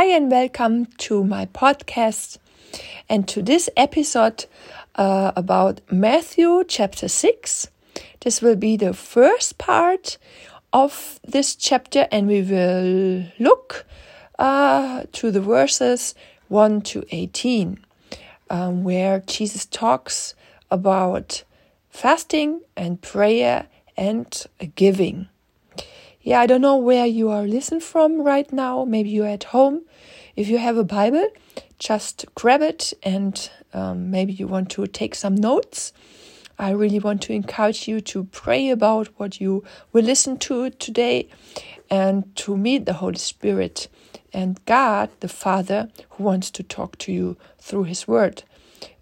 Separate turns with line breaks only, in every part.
Hi, and welcome to my podcast and to this episode uh, about Matthew chapter 6. This will be the first part of this chapter, and we will look uh, to the verses 1 to 18, um, where Jesus talks about fasting and prayer and giving yeah, I don't know where you are listening from right now. Maybe you're at home. If you have a Bible, just grab it and um, maybe you want to take some notes. I really want to encourage you to pray about what you will listen to today and to meet the Holy Spirit and God, the Father, who wants to talk to you through His Word.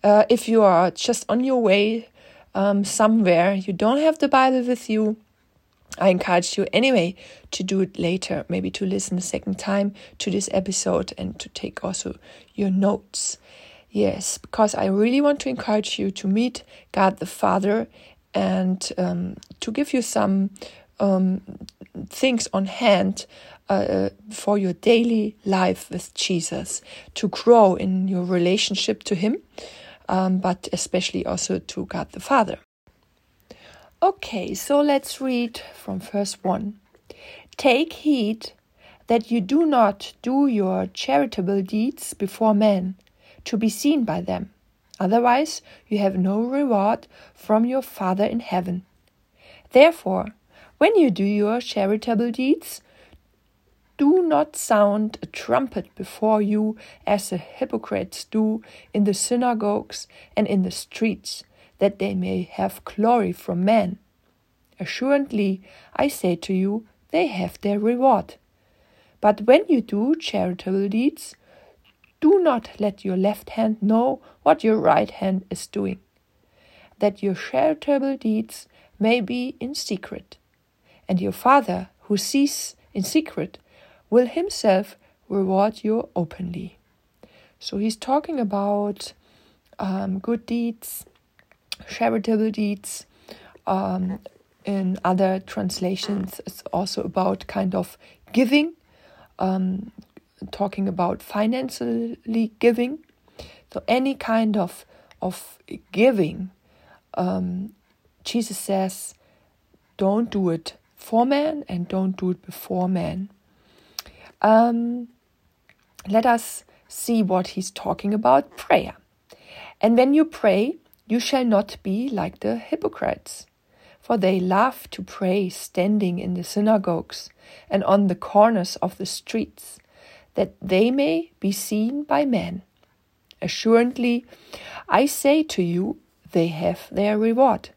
Uh, if you are just on your way um, somewhere, you don't have the Bible with you, I encourage you anyway to do it later, maybe to listen a second time to this episode and to take also your notes. Yes, because I really want to encourage you to meet God the Father and um, to give you some um, things on hand uh, for your daily life with Jesus, to grow in your relationship to Him, um, but especially also to God the Father. Okay, so let's read from verse 1. Take heed that you do not do your charitable deeds before men, to be seen by them. Otherwise, you have no reward from your Father in heaven. Therefore, when you do your charitable deeds, do not sound a trumpet before you as the hypocrites do in the synagogues and in the streets that they may have glory from men. Assuredly, I say to you, they have their reward. But when you do charitable deeds, do not let your left hand know what your right hand is doing, that your charitable deeds may be in secret. And your Father, who sees in secret, will himself reward you openly. So he's talking about um, good deeds charitable deeds. Um, in other translations, it's also about kind of giving, um, talking about financially giving. So any kind of of giving, um, Jesus says, don't do it for man and don't do it before man. Um, let us see what he's talking about prayer. And when you pray, you shall not be like the hypocrites, for they love to pray standing in the synagogues and on the corners of the streets, that they may be seen by men. Assuredly, I say to you, they have their reward.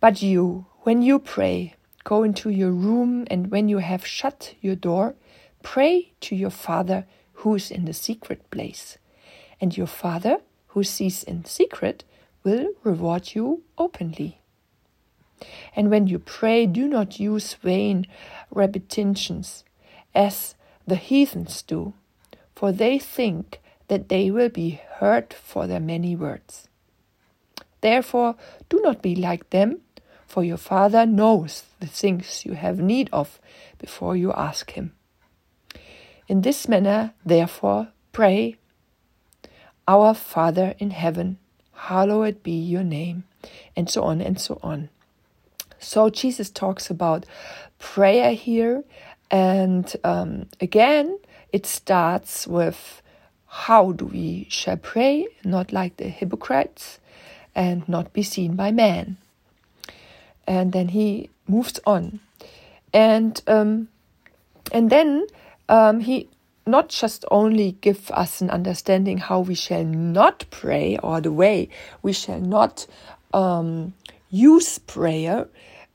But you, when you pray, go into your room, and when you have shut your door, pray to your Father who is in the secret place. And your Father, who sees in secret, will reward you openly. And when you pray, do not use vain repetitions as the heathens do, for they think that they will be heard for their many words. Therefore, do not be like them, for your Father knows the things you have need of before you ask Him. In this manner, therefore, pray, Our Father in heaven hallowed be your name, and so on and so on. So Jesus talks about prayer here, and um, again, it starts with how do we shall pray, not like the hypocrites, and not be seen by man. And then he moves on, and um, and then um, he not just only give us an understanding how we shall not pray or the way we shall not um, use prayer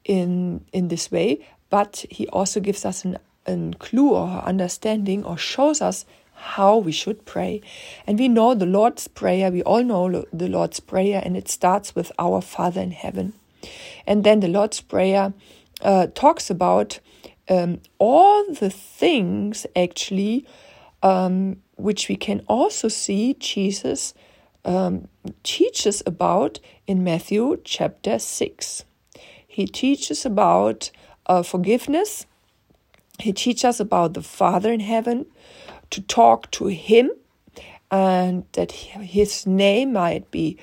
in in this way, but he also gives us an, an clue or understanding or shows us how we should pray. And we know the Lord's Prayer, we all know the Lord's Prayer, and it starts with Our Father in heaven. And then the Lord's Prayer uh, talks about um, all the things actually um, which we can also see Jesus um, teaches about in Matthew chapter 6. He teaches about uh, forgiveness, he teaches about the Father in heaven, to talk to Him and that His name might be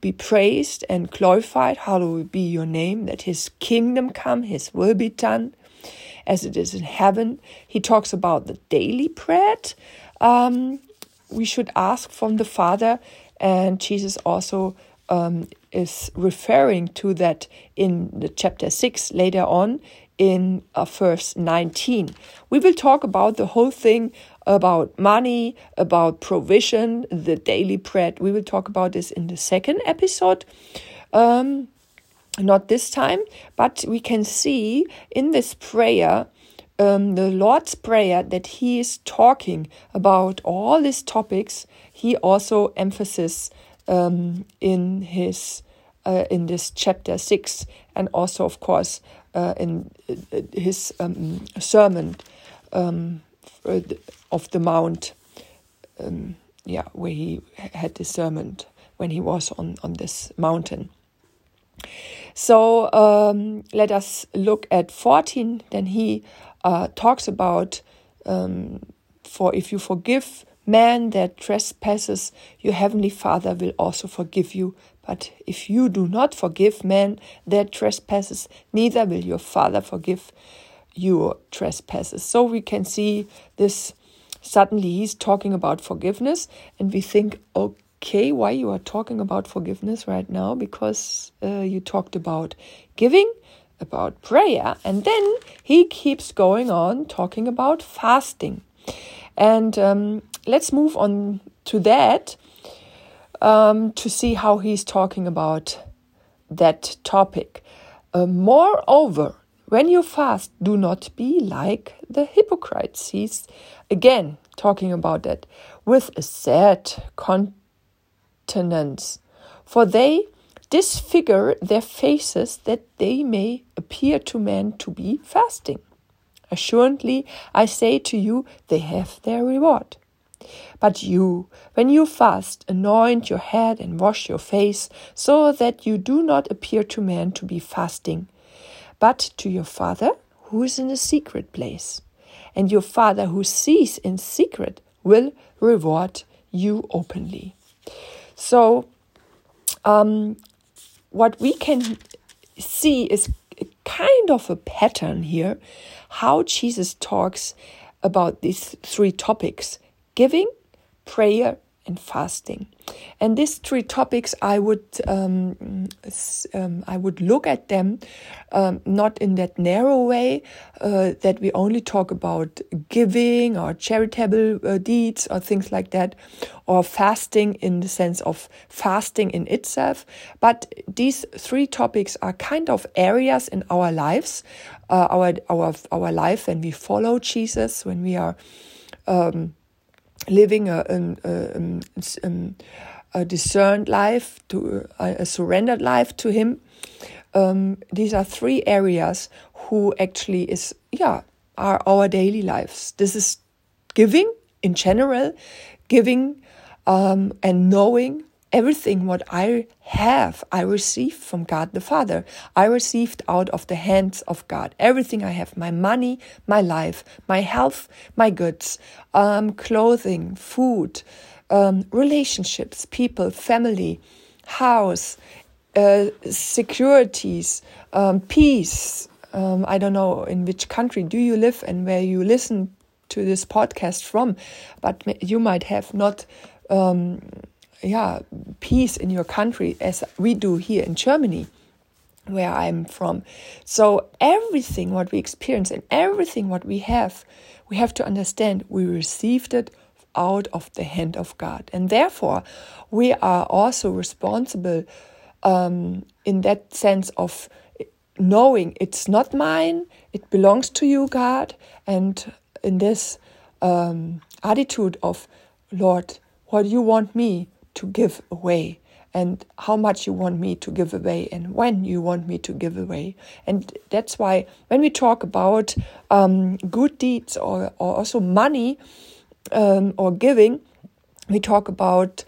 be praised and glorified. Hallowed be your name, that his kingdom come, his will be done as it is in heaven. He talks about the daily bread um, we should ask from the Father, and Jesus also um, is referring to that in the chapter 6 later on in uh, verse 19. We will talk about the whole thing about money, about provision, the daily bread. We will talk about this in the second episode. Um, not this time, but we can see in this prayer, um, the Lord's Prayer, that He is talking about all these topics. He also emphasizes um, in His uh, in this chapter six, and also, of course, uh, in uh, his um, sermon um, of the Mount, um, yeah, where he had the sermon when he was on, on this mountain. So um, let us look at 14. Then he uh, talks about um, for if you forgive man their trespasses, your heavenly Father will also forgive you. But if you do not forgive men their trespasses, neither will your Father forgive your trespasses. So we can see this suddenly he's talking about forgiveness, and we think, okay, why you are talking about forgiveness right now? Because uh, you talked about giving, about prayer, and then he keeps going on talking about fasting. And um, let's move on to that um, to see how he's talking about that topic. Uh, moreover, when you fast, do not be like the hypocrites. He's again talking about that with a sad countenance, for they disfigure their faces that they may appear to men to be fasting. Assuredly, I say to you, they have their reward. But you, when you fast, anoint your head and wash your face, so that you do not appear to men to be fasting, but to your Father who is in a secret place. And your Father who sees in secret will reward you openly. So, um, what we can see is kind of a pattern here how Jesus talks about these three topics giving, prayer, and fasting. And these three topics, I would um, um, I would look at them um, not in that narrow way uh, that we only talk about giving or charitable uh, deeds or things like that, or fasting in the sense of fasting in itself. But these three topics are kind of areas in our lives, uh, our our our life when we follow Jesus, when we are. Um, living a, a, a, a discerned life, to a, surrendered life to Him. Um, these are three areas who actually is yeah are our daily lives. This is giving in general, giving um, and knowing everything what I have, I received from God the Father. I received out of the hands of God. Everything I have my money, my life, my health, my goods, um, clothing, food, um, relationships, people, family, house, uh, securities, um, peace. Um, I don't know in which country do you live and where you listen to this podcast from, but you might have not um, yeah, peace in your country as we do here in Germany, where I'm from. So everything what we experience and everything what we have, we have to understand we received it out of the hand of God. And therefore, we are also responsible um, in that sense of knowing it's not mine, it belongs to you, God. And in this um, attitude of, Lord, what do you want me to give away and how much you want me to give away and when you want me to give away. And that's why when we talk about um, good deeds or, or also money um, or giving, we talk about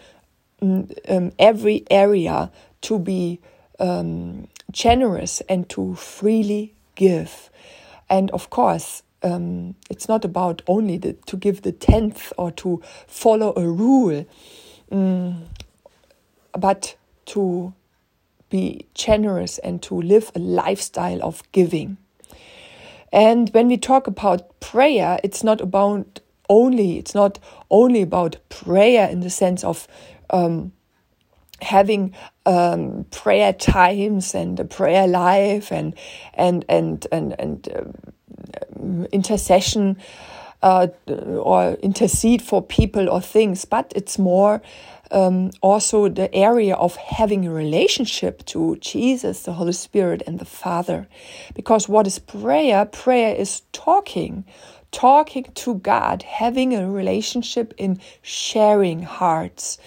mm, um, every area to be um, generous and to freely give. And of course, um, it's not about only the, to give the tenth or to follow a rule, um, but to be generous and to live a lifestyle of giving. And when we talk about prayer, it's not about only it's not only about prayer in the sense of um, having um, prayer times and a prayer life and and and and and um, intercession uh, or intercede for people or things, but it's more um, also the area of having a relationship to Jesus, the Holy Spirit, and the Father. Because what is prayer? Prayer is talking, talking to God, having a relationship in sharing hearts,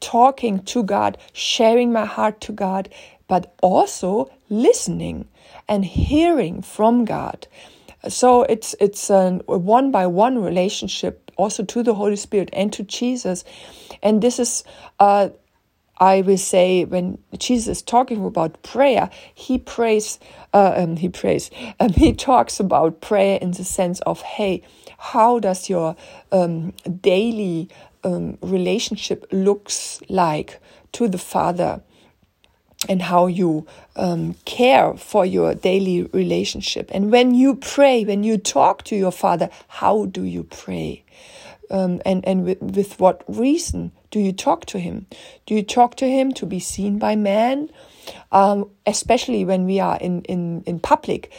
talking to God, sharing my heart to God, but also listening and hearing from God. So it's it's a one by one relationship also to the Holy Spirit and to Jesus, and this is. Uh, I will say when Jesus is talking about prayer, he prays, uh, um, he prays, um, he talks about prayer in the sense of, hey, how does your um, daily um, relationship looks like to the Father? And how you um, care for your daily relationship. And when you pray, when you talk to your father, how do you pray? Um, and and with, with what reason do you talk to him? Do you talk to him to be seen by man? Um, especially when we are in, in, in public,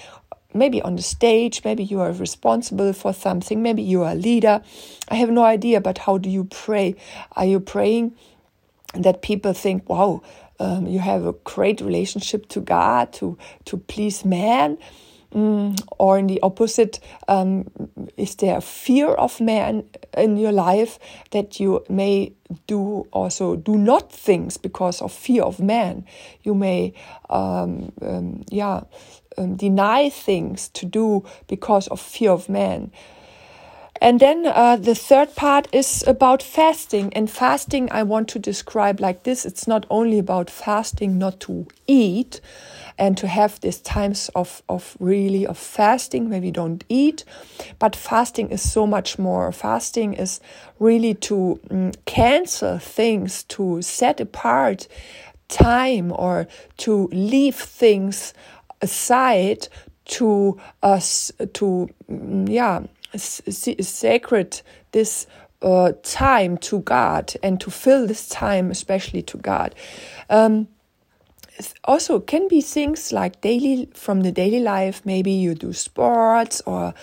maybe on the stage, maybe you are responsible for something, maybe you are a leader. I have no idea, but how do you pray? Are you praying that people think, wow, um, you have a great relationship to God, to to please man, mm, or in the opposite, um, is there a fear of man in your life that you may do also do not things because of fear of man? You may, um, um yeah, um, deny things to do because of fear of man. And then uh, the third part is about fasting. And fasting, I want to describe like this it's not only about fasting not to eat and to have these times of, of really of fasting where we don't eat, but fasting is so much more. Fasting is really to um, cancel things, to set apart time or to leave things aside to us to mm, yeah sacred this uh, time to God and to fill this time especially to God. Um, also can be things like daily from the daily life maybe you do sports or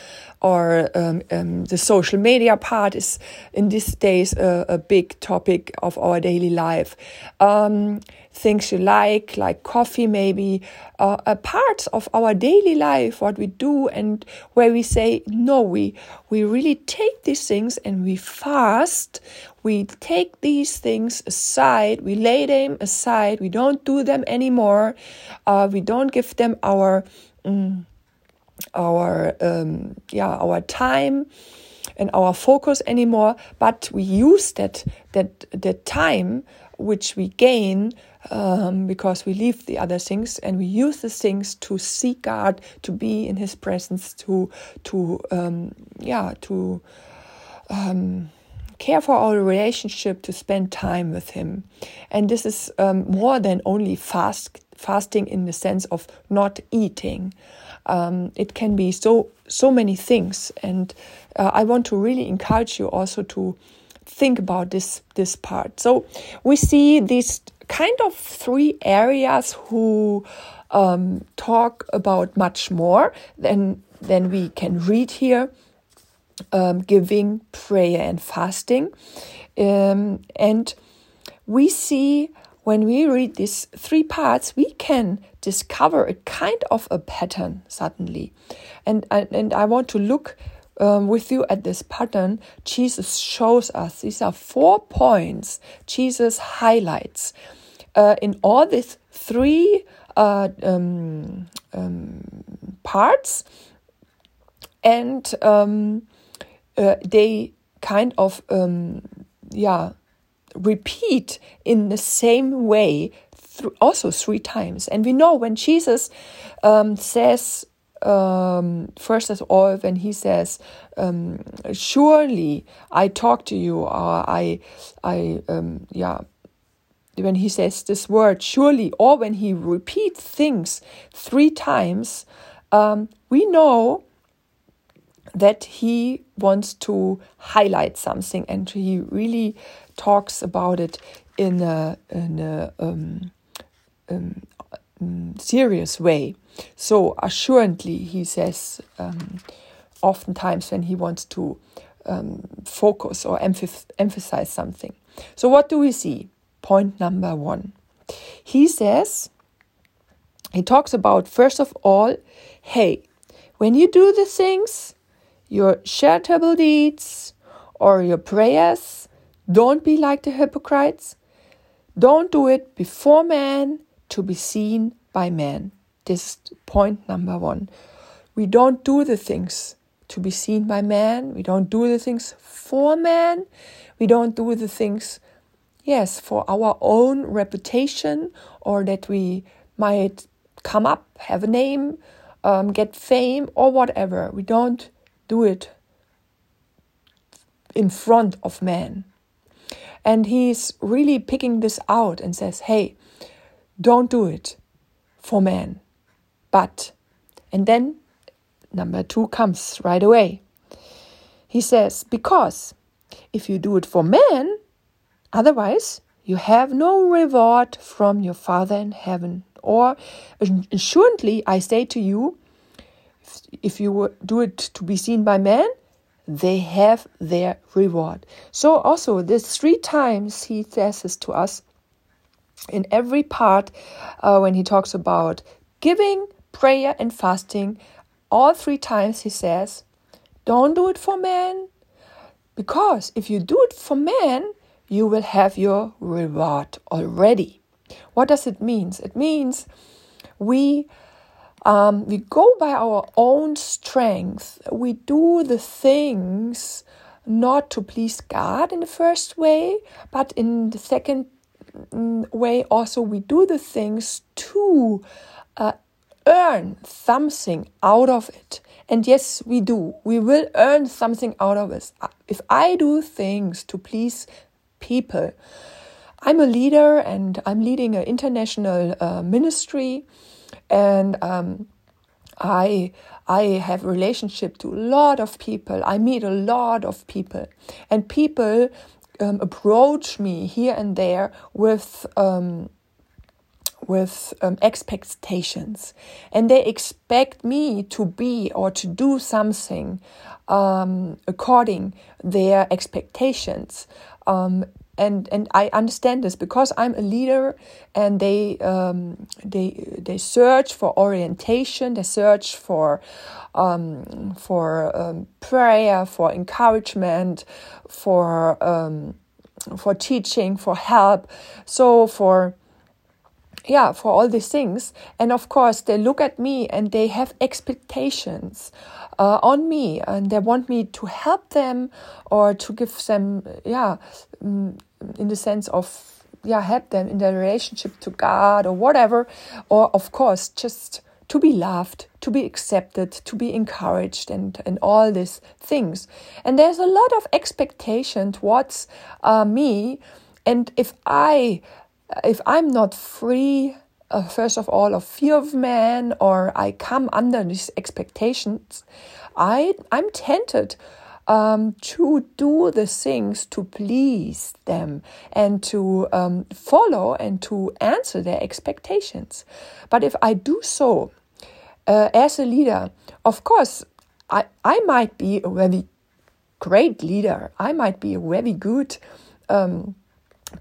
or um, um, the social media part is in these days a, a big topic of our daily life. Um, things you like like coffee maybe uh, a part of our daily life what we do and where we say no we we really take these things and we fast we take these things aside, we lay them aside, we don't do them anymore, uh, we don't give them our um, our um, yeah our time and our focus anymore, but we use that that that time which we gain um, because we leave the other things and we use the things to seek God, to be in His presence, to to um, yeah to um, care for our relationship, to spend time with Him. And this is um, more than only fast fasting in the sense of not eating. Um, it can be so so many things, and uh, I want to really encourage you also to think about this this part. So we see these kind of three areas who um, talk about much more than than we can read here um, giving, prayer, and fasting. Um, and we see when we read these three parts, we can discover a kind of a pattern suddenly. And, and I want to look um, with you at this pattern. Jesus shows us these are four points Jesus highlights uh, in all these three uh, um, um, parts. And um, uh, they kind of um, yeah repeat in the same way th- also three times. And we know when jesus um, says um, first of all, when he says, um, "Surely I talk to you," or I, I, um, yeah, when he says this word, surely, or when he repeats things three times, um, we know that he wants to highlight something and he really talks about it in a, in a um, um, mm, serious way. So, assuredly, he says um, oftentimes when he wants to um, focus or emph- emphasize something. So, what do we see? Point number one. He says, he talks about, first of all, hey, when you do the things, your charitable deeds or your prayers, don't be like the hypocrites. Don't do it before man to be seen by man. This is point number one. We don't do the things to be seen by man. We don't do the things for man. We don't do the things, yes, for our own reputation or that we might come up, have a name, um, get fame, or whatever. We don't do it in front of man. And he's really picking this out and says, hey, don't do it for man. But, and then number two comes right away. He says, because if you do it for man, otherwise you have no reward from your Father in heaven. Or, assuredly, I say to you, if you do it to be seen by men, they have their reward. So, also, this three times he says this to us in every part uh, when he talks about giving, prayer, and fasting. All three times he says, Don't do it for men, because if you do it for men, you will have your reward already. What does it mean? It means we um, we go by our own strength. We do the things not to please God in the first way, but in the second mm, way, also we do the things to uh, earn something out of it. And yes, we do. We will earn something out of it. If I do things to please people, I'm a leader and I'm leading an international uh, ministry and um, I I have a relationship to a lot of people. I meet a lot of people, and people um, approach me here and there with. Um, with um, expectations, and they expect me to be or to do something um, according their expectations. Um, and and I understand this because I'm a leader, and they um, they they search for orientation, they search for um, for um, prayer, for encouragement, for um, for teaching, for help, so for yeah for all these things. And of course they look at me and they have expectations uh, on me and they want me to help them or to give them yeah mm, in the sense of yeah help them in their relationship to god or whatever or of course just to be loved to be accepted to be encouraged and and all these things. And there's a lot of expectation towards uh, me. And if i if i'm not free uh, first of all of fear of man or i come under these expectations i i'm tempted um, to do the things to please them and to um, follow and to answer their expectations. But if I do so uh, as a leader, of course, I, I might be a very great leader. I might be a very good um,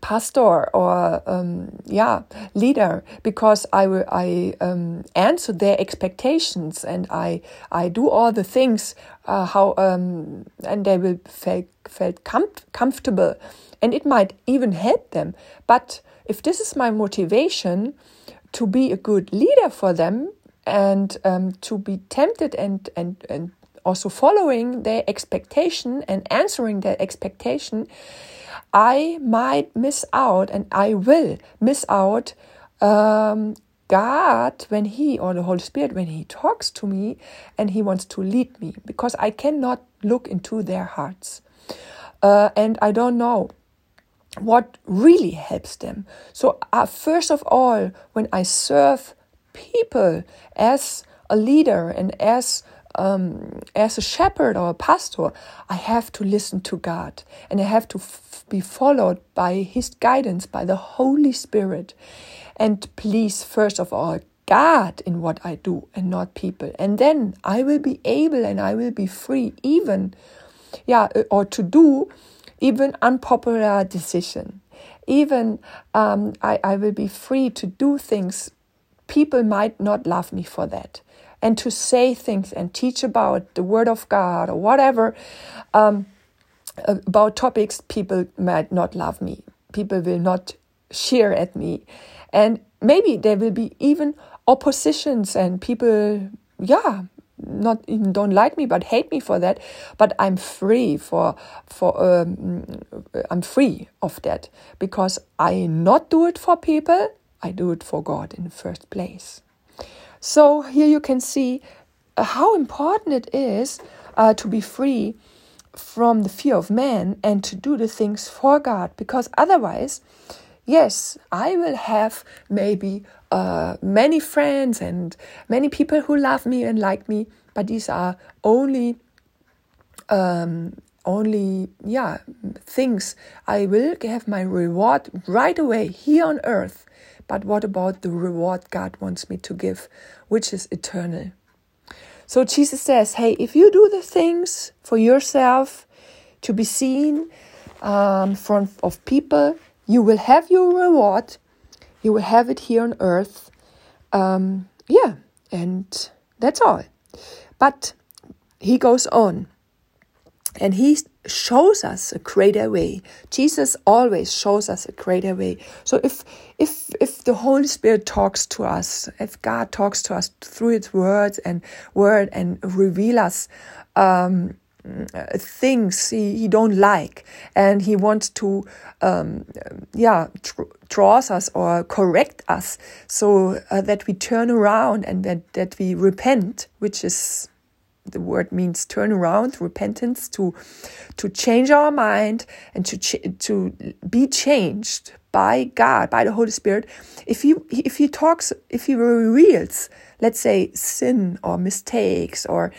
pastor or um, yeah leader because I I um, answer their expectations and I I do all the things uh, how um, and they will feel felt com- comfortable and it might even help them. But if this is my motivation to be a good leader for them and um, to be tempted and and and also following their expectation and answering their expectation I might miss out and I will miss out um, God, when He, or the Holy Spirit, when He talks to me and He wants to lead me, because I cannot look into their hearts. Uh, and I don't know what really helps them. So, uh, first of all, when I serve people as a leader and as um, as a shepherd or a pastor, I have to listen to God and I have to f- be followed by His guidance, by the Holy Spirit. And please, first of all, God in what I do and not people. And then I will be able and I will be free, even, yeah, uh, or to do even unpopular decision. Even um, I, I will be free to do things people might not love me for that and to say things and teach about the Word of God or whatever um, about topics, people might not love me. People will not cheer at me. And maybe there will be even oppositions and people, yeah, not even don't like me but hate me for that but i'm free for for um, i'm free of that because i not do it for people i do it for god in the first place so here you can see uh, how important it is uh, to be free from the fear of man and to do the things for God, because otherwise, yes, I will have maybe uh, many friends and many people who love me and like me, but these are only um, only yeah things I will have my reward right away here on earth but what about the reward God wants me to give, which is eternal? So Jesus says, hey, if you do the things for yourself to be seen um, in front of people, you will have your reward. You will have it here on earth. Um, yeah, and that's all. But he goes on and he shows us a greater way. Jesus always shows us a greater way. So if if if the holy spirit talks to us if god talks to us through its words and word and reveal us um, things he, he don't like and he wants to um, yeah tr- draws us or correct us so uh, that we turn around and that, that we repent which is the word means turn around, repentance, to to change our mind and to to be changed by God, by the Holy Spirit. If he if he talks, if he reveals, let's say sin or mistakes or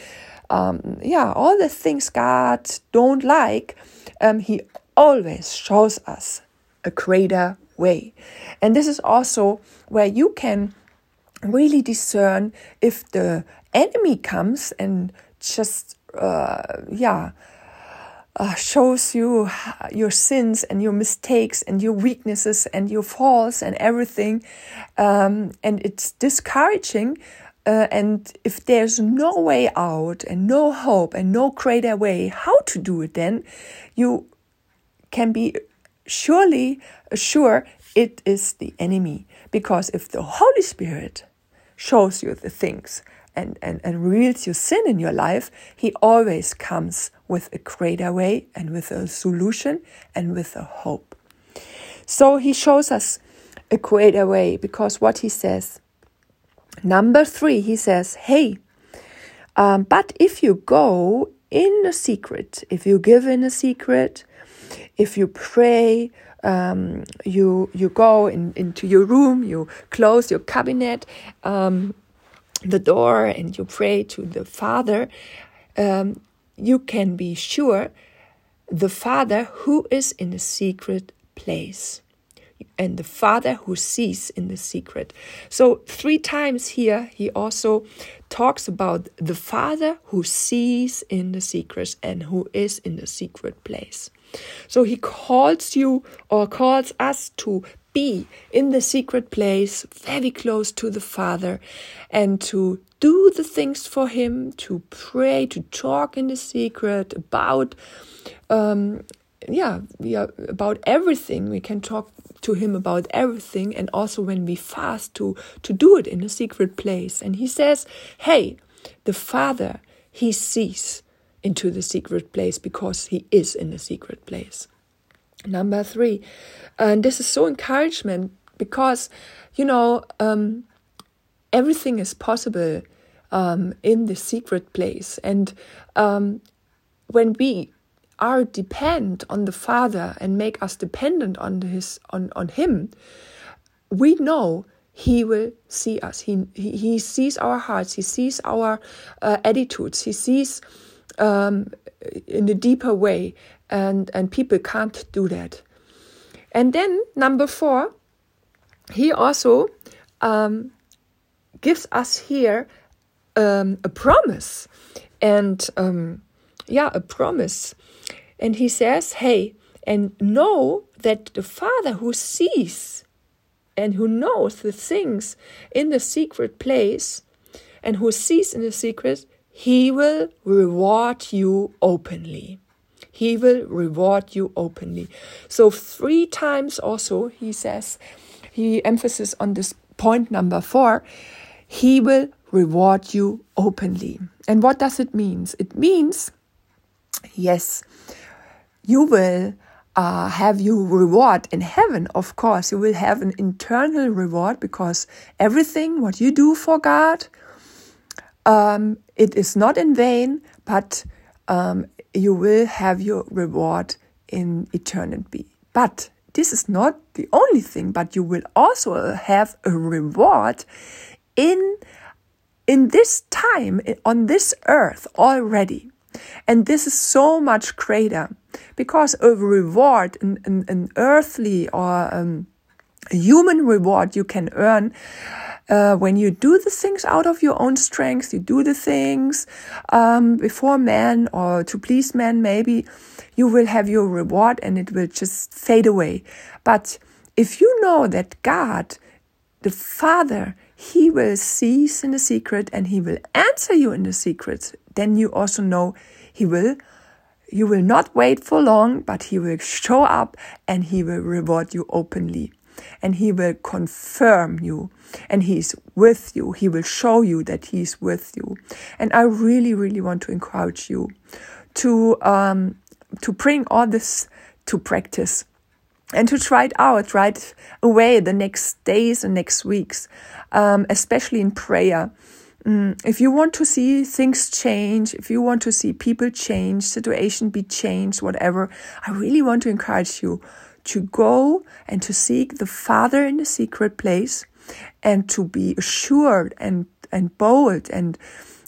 um, yeah, all the things God don't like, um, he always shows us a greater way, and this is also where you can really discern if the enemy comes and just uh, yeah uh, shows you your sins and your mistakes and your weaknesses and your faults and everything. Um, and it's discouraging uh, and if there's no way out and no hope and no greater way how to do it then you can be surely sure it is the enemy. Because if the holy spirit shows you the things and, and, and reveals your sin in your life, He always comes with a greater way and with a solution and with a hope. So He shows us a greater way because what He says. Number three, He says, Hey, um, but if you go in a secret, if you give in a secret, if you pray, um, you you go in, into your room, you close your cabinet, um, the door, and you pray to the Father. Um, you can be sure the Father who is in the secret place and the Father who sees in the secret. So, three times here, he also talks about the Father who sees in the secret and who is in the secret place. So he calls you or calls us to be in the secret place, very close to the Father, and to do the things for Him, to pray, to talk in the secret about, um, yeah, yeah, about everything. We can talk to Him about everything, and also when we fast, to to do it in a secret place. And He says, "Hey, the Father, He sees." Into the secret place because he is in the secret place. Number three, and this is so encouragement because, you know, um, everything is possible um, in the secret place. And um, when we are depend on the Father and make us dependent on his on, on him, we know he will see us. He, he, he sees our hearts. He sees our uh, attitudes. He sees um, in a deeper way, and and people can't do that. And then number four, he also um, gives us here um, a promise, and um, yeah, a promise. And he says, "Hey, and know that the Father who sees and who knows the things in the secret place, and who sees in the secret, he will reward you openly." He will reward you openly. So, three times also, he says, he emphasis on this point number four, he will reward you openly. And what does it mean? It means, yes, you will uh, have you reward in heaven, of course. You will have an internal reward because everything what you do for God, um, it is not in vain, but um, you will have your reward in eternity. But this is not the only thing, but you will also have a reward in in this time on this earth already. And this is so much greater because a reward, an, an, an earthly or um, human reward you can earn uh, when you do the things out of your own strength, you do the things um, before men or to please men, maybe you will have your reward and it will just fade away. But if you know that God, the Father, He will cease in the secret and He will answer you in the secret, then you also know He will. You will not wait for long, but He will show up and He will reward you openly and he will confirm you and he's with you. He will show you that he's with you. And I really, really want to encourage you to, um, to bring all this to practice and to try it out right away the next days and next weeks, um, especially in prayer. Mm, if you want to see things change, if you want to see people change, situation be changed, whatever, I really want to encourage you to go and to seek the Father in the secret place and to be assured and, and bold and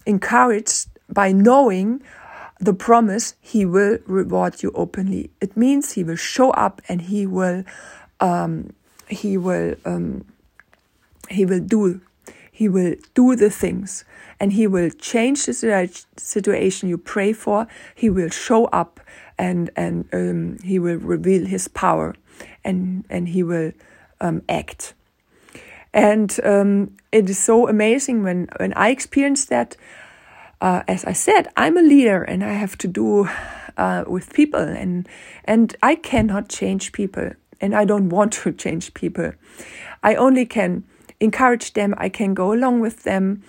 encouraged by knowing the promise he will reward you openly. It means he will show up and he will um, he will um, he will do he will do the things and he will change the situation you pray for. He will show up and and um, he will reveal his power and and he will um, act and um, it is so amazing when when I experience that uh, as I said I'm a leader and I have to do uh, with people and and I cannot change people and I don't want to change people I only can encourage them. I can go along with them.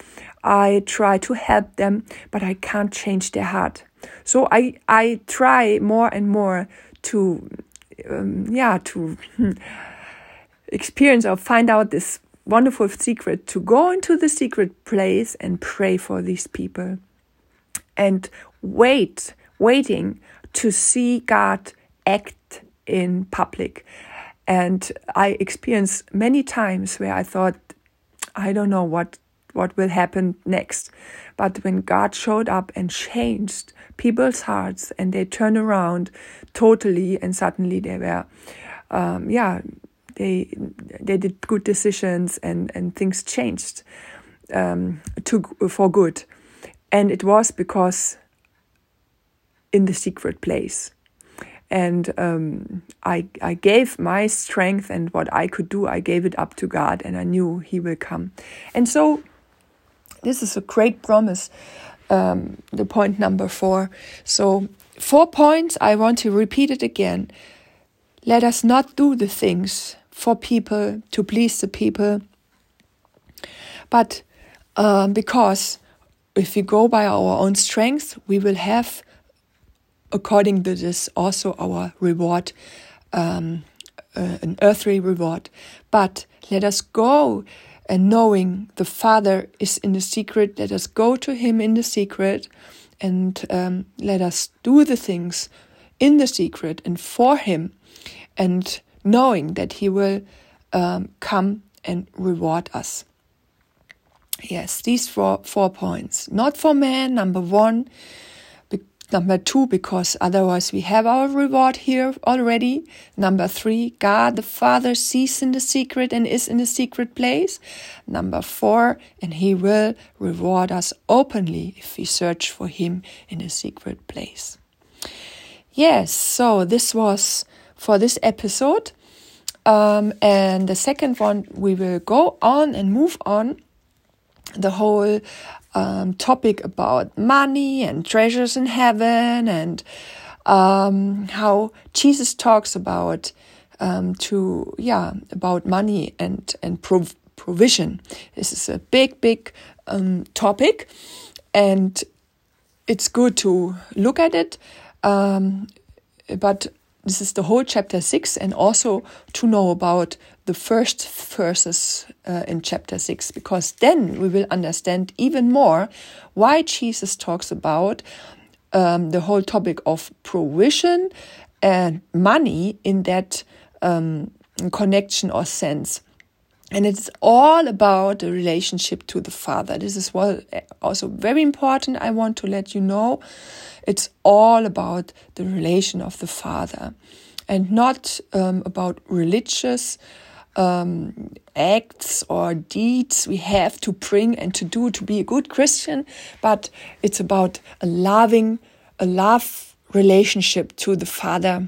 I try to help them but I can't change their heart. So I, I try more and more to, um, yeah, to experience or find out this wonderful secret to go into the secret place and pray for these people. And wait, waiting to see God act in public. And I experienced many times where I thought, I don't know what what will happen next. But when God showed up and changed people's hearts and they turned around totally and suddenly they were, um, yeah, they they did good decisions and and things changed um, to for good, and it was because in the secret place. And um, I, I gave my strength and what I could do, I gave it up to God, and I knew He will come. And so this is a great promise. Um, the point number four. So, four points. I want to repeat it again. Let us not do the things for people to please the people, but uh, because if we go by our own strength, we will have, according to this, also our reward, um, uh, an earthly reward. But let us go and knowing the Father is in the secret, let us go to Him in the secret and um, let us do the things in the secret and for Him, and knowing that He will um, come and reward us. Yes, these four, four points. Not for man, number one. Number two, because otherwise we have our reward here already. Number three, God the Father sees in the secret and is in the secret place. Number four, and He will reward us openly if we search for Him in the secret place. Yes, so this was for this episode. Um, and the second one, we will go on and move on the whole um, topic about money and treasures in heaven and um, how Jesus talks about um, to yeah about money and and prov- provision. This is a big big um, topic, and it's good to look at it. Um, but this is the whole chapter 6 and also to know about the first verses uh, in chapter 6 because then we will understand even more why jesus talks about um, the whole topic of provision and money in that um, connection or sense. And it's all about the relationship to the father. This is what also very important i want to let you know. It's all about the relation of the Father and not um, about religious um, acts or deeds we have to bring and to do to be a good Christian, but it's about a loving, a love relationship to the Father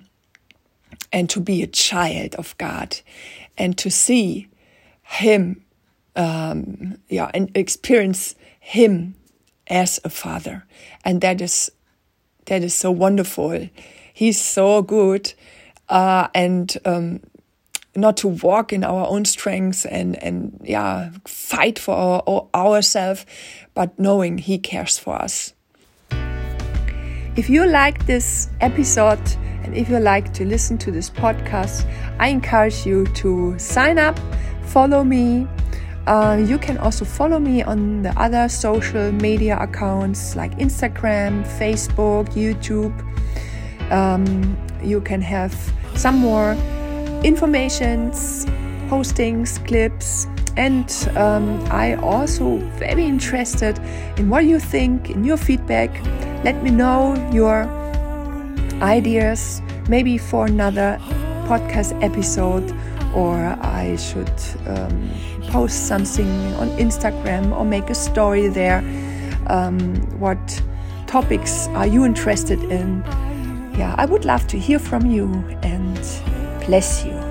and to be a child of God and to see Him, um, yeah, and experience Him as a Father. And that is that is so wonderful. He's so good. Uh, and um, not to walk in our own strengths and, and yeah, fight for our, ourselves, but knowing He cares for us. If you like this episode and if you like to listen to this podcast, I encourage you to sign up, follow me uh, you can also follow me on the other social media accounts like Instagram, Facebook, YouTube. Um, you can have some more informations, postings, clips, and um, I also very interested in what you think, in your feedback. Let me know your ideas, maybe for another podcast episode, or I should. Um, post something on Instagram or make a story there. Um, what topics are you interested in? Yeah, I would love to hear from you and bless you.